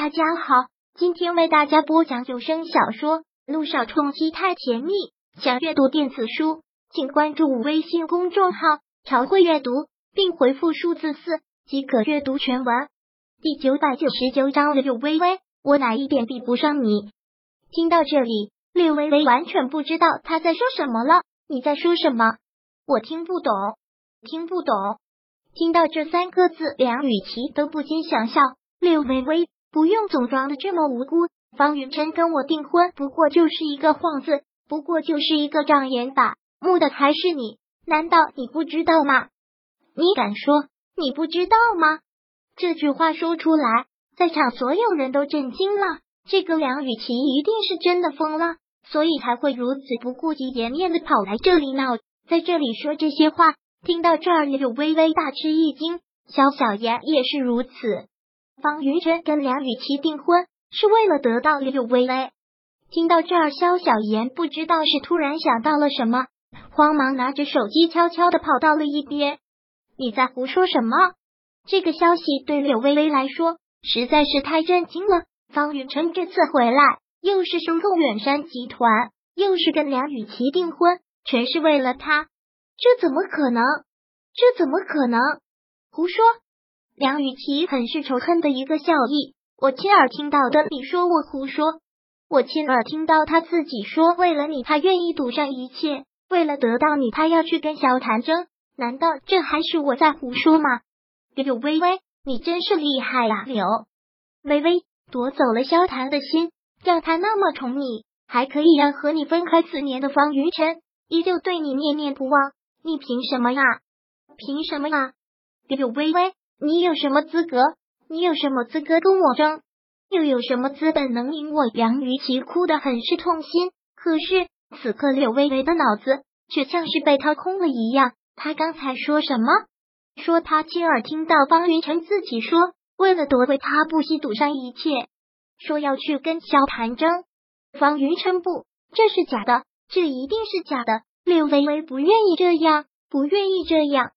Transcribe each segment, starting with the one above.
大家好，今天为大家播讲有声小说《路上冲击太甜蜜》。想阅读电子书，请关注微信公众号“朝会阅读”，并回复数字四即可阅读全文。第九百九十九章，柳微微，我哪一点比不上你？听到这里，柳微微完全不知道他在说什么了。你在说什么？我听不懂，听不懂。听到这三个字，梁雨琪都不禁想笑。柳微微。不用总装的这么无辜。方云琛跟我订婚，不过就是一个幌子，不过就是一个障眼法，木的还是你？难道你不知道吗？你敢说你不知道吗？这句话说出来，在场所有人都震惊了。这个梁雨琪一定是真的疯了，所以才会如此不顾及颜面的跑来这里闹，在这里说这些话。听到这儿，柳微微大吃一惊，小小妍也是如此。方云晨跟梁雨琪订婚是为了得到柳微微。听到这儿，肖小妍不知道是突然想到了什么，慌忙拿着手机悄悄的跑到了一边。你在胡说什么？这个消息对柳微微来说实在是太震惊了。方云晨这次回来，又是收购远山集团，又是跟梁雨琪订婚，全是为了他。这怎么可能？这怎么可能？胡说！梁雨琪很是仇恨的一个笑意，我亲耳听到的。你说我胡说？我亲耳听到他自己说，为了你，他愿意赌上一切；为了得到你，他要去跟萧谭争。难道这还是我在胡说吗？柳微微，你真是厉害呀！柳微微夺走了萧谭的心，让他那么宠你，还可以让和你分开四年的方云晨依旧对你念念不忘。你凭什么呀？凭什么呀？柳微微。你有什么资格？你有什么资格跟我争？又有什么资本能赢我？杨雨琪哭得很是痛心。可是此刻柳微微的脑子却像是被掏空了一样。他刚才说什么？说他亲耳听到方云晨自己说，为了夺回他，不惜赌上一切，说要去跟萧谭争。方云晨不，这是假的，这一定是假的。柳微微不愿意这样，不愿意这样。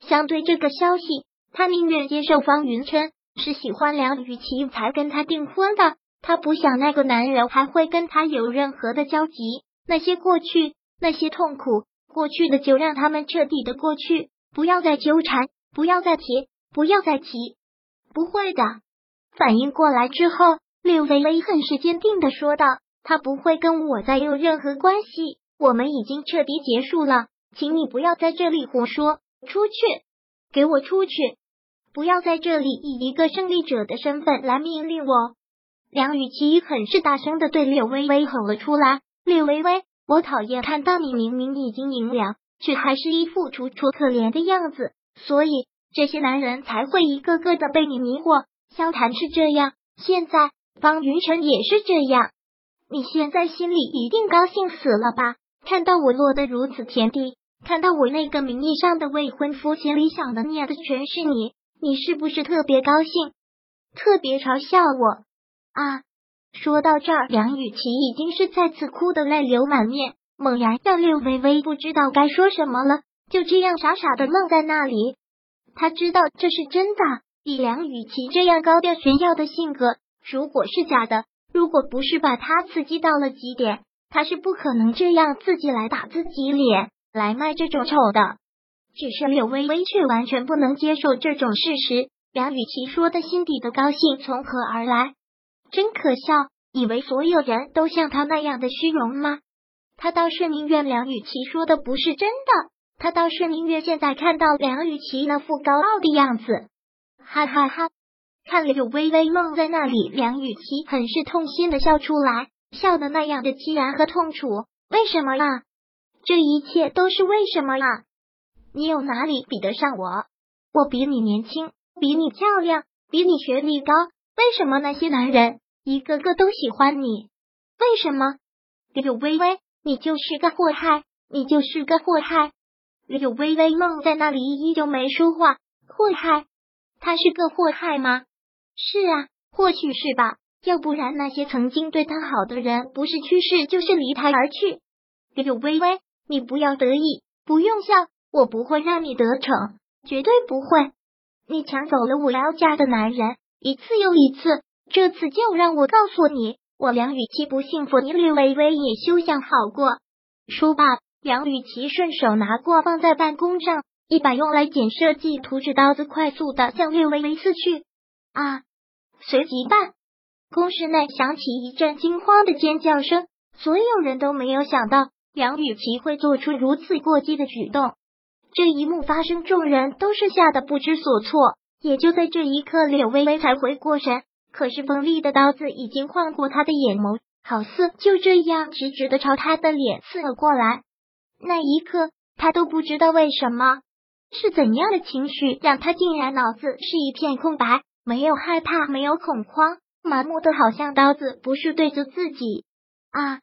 相对这个消息。他宁愿接受方云琛是喜欢梁雨琪才跟他订婚的，他不想那个男人还会跟他有任何的交集。那些过去，那些痛苦，过去的就让他们彻底的过去，不要再纠缠，不要再提，不要再提。不会的。反应过来之后，柳微微很是坚定的说道：“他不会跟我再有任何关系，我们已经彻底结束了，请你不要在这里胡说，出去，给我出去。”不要在这里以一个胜利者的身份来命令我！梁雨琪很是大声的对柳微微吼了出来：“柳微微，我讨厌看到你明明已经赢了，却还是一副楚楚可怜的样子，所以这些男人才会一个个的被你迷惑。萧谈是这样，现在方云晨也是这样，你现在心里一定高兴死了吧？看到我落得如此田地，看到我那个名义上的未婚夫心里想的念的全是你。”你是不是特别高兴，特别嘲笑我啊？说到这儿，梁雨琪已经是再次哭得泪流满面，猛然让六微微不知道该说什么了，就这样傻傻的愣在那里。他知道这是真的，以梁雨琪这样高调炫耀的性格，如果是假的，如果不是把他刺激到了极点，他是不可能这样自己来打自己脸，来卖这种丑的。只是柳微微却完全不能接受这种事实。梁雨琪说的心底的高兴从何而来？真可笑！以为所有人都像他那样的虚荣吗？他倒是宁愿梁雨琪说的不是真的，他倒是宁愿现在看到梁雨琪那副高傲的样子。哈哈哈！看柳微微愣在那里，梁雨琪很是痛心的笑出来，笑的那样的凄然和痛楚。为什么啊？这一切都是为什么啊？你有哪里比得上我？我比你年轻，比你漂亮，比你学历高。为什么那些男人一个个都喜欢你？为什么？柳微微，你就是个祸害，你就是个祸害。柳微微愣在那里，依旧没说话。祸害？他是个祸害吗？是啊，或许是吧。要不然那些曾经对他好的人，不是去世就是离他而去。柳微微，你不要得意，不用笑。我不会让你得逞，绝对不会！你抢走了我要嫁的男人，一次又一次，这次就让我告诉你，我梁雨琪不幸福，你吕微微也休想好过。说罢，梁雨琪顺手拿过放在办公上一把用来剪设计图纸刀子，快速的向略微微刺去。啊！随即，办公室内响起一阵惊慌的尖叫声，所有人都没有想到梁雨琪会做出如此过激的举动。这一幕发生，众人都是吓得不知所措。也就在这一刻，柳微微才回过神。可是锋利的刀子已经晃过他的眼眸，好似就这样直直的朝他的脸刺了过来。那一刻，他都不知道为什么，是怎样的情绪让他竟然脑子是一片空白，没有害怕，没有恐慌，麻木的好像刀子不是对着自己。啊！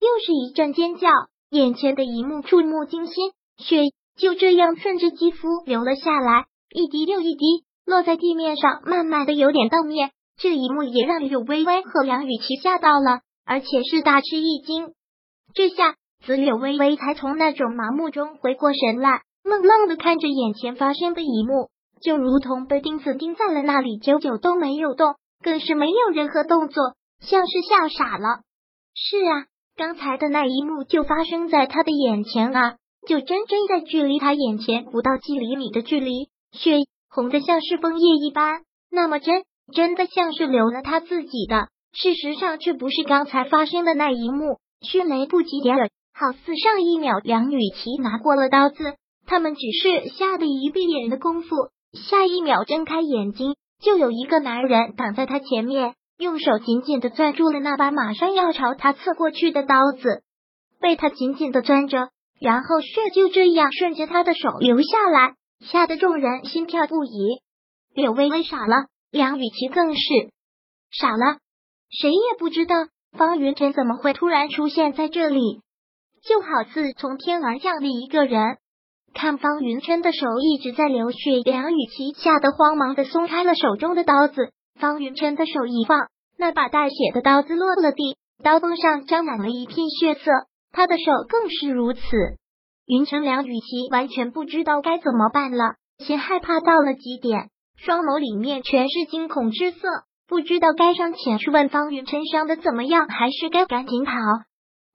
又是一阵尖叫，眼前的一幕触目惊心，血就这样顺着肌肤流了下来，一滴又一滴。落在地面上，慢慢的有点荡面。这一幕也让柳微微和梁雨琪吓到了，而且是大吃一惊。这下子柳微微才从那种麻木中回过神来，愣愣的看着眼前发生的一幕，就如同被钉子钉在了那里，久久都没有动，更是没有任何动作，像是吓傻了。是啊，刚才的那一幕就发生在他的眼前啊，就真真在距离他眼前不到几厘米的距离，血。红的像是枫叶一般，那么真真的像是留了他自己的。事实上却不是刚才发生的那一幕，迅雷不及掩耳，好似上一秒梁雨琪拿过了刀子，他们只是吓得一闭眼的功夫，下一秒睁开眼睛，就有一个男人挡在他前面，用手紧紧的攥住了那把马上要朝他刺过去的刀子，被他紧紧的攥着，然后血就这样顺着他的手流下来。吓得众人心跳不已，柳微微傻了，梁雨琪更是傻了。谁也不知道方云晨怎么会突然出现在这里，就好似从天而降的一个人。看方云琛的手一直在流血，梁雨琪吓得慌忙的松开了手中的刀子。方云琛的手一放，那把带血的刀子落了地，刀锋上沾满了一片血色，他的手更是如此。云城梁雨琪完全不知道该怎么办了，心害怕到了极点，双眸里面全是惊恐之色，不知道该上前去问方云琛伤的怎么样，还是该赶紧跑。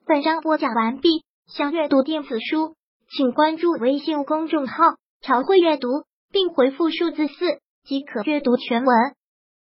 本章播讲完毕，想阅读电子书，请关注微信公众号“朝会阅读”，并回复数字四即可阅读全文。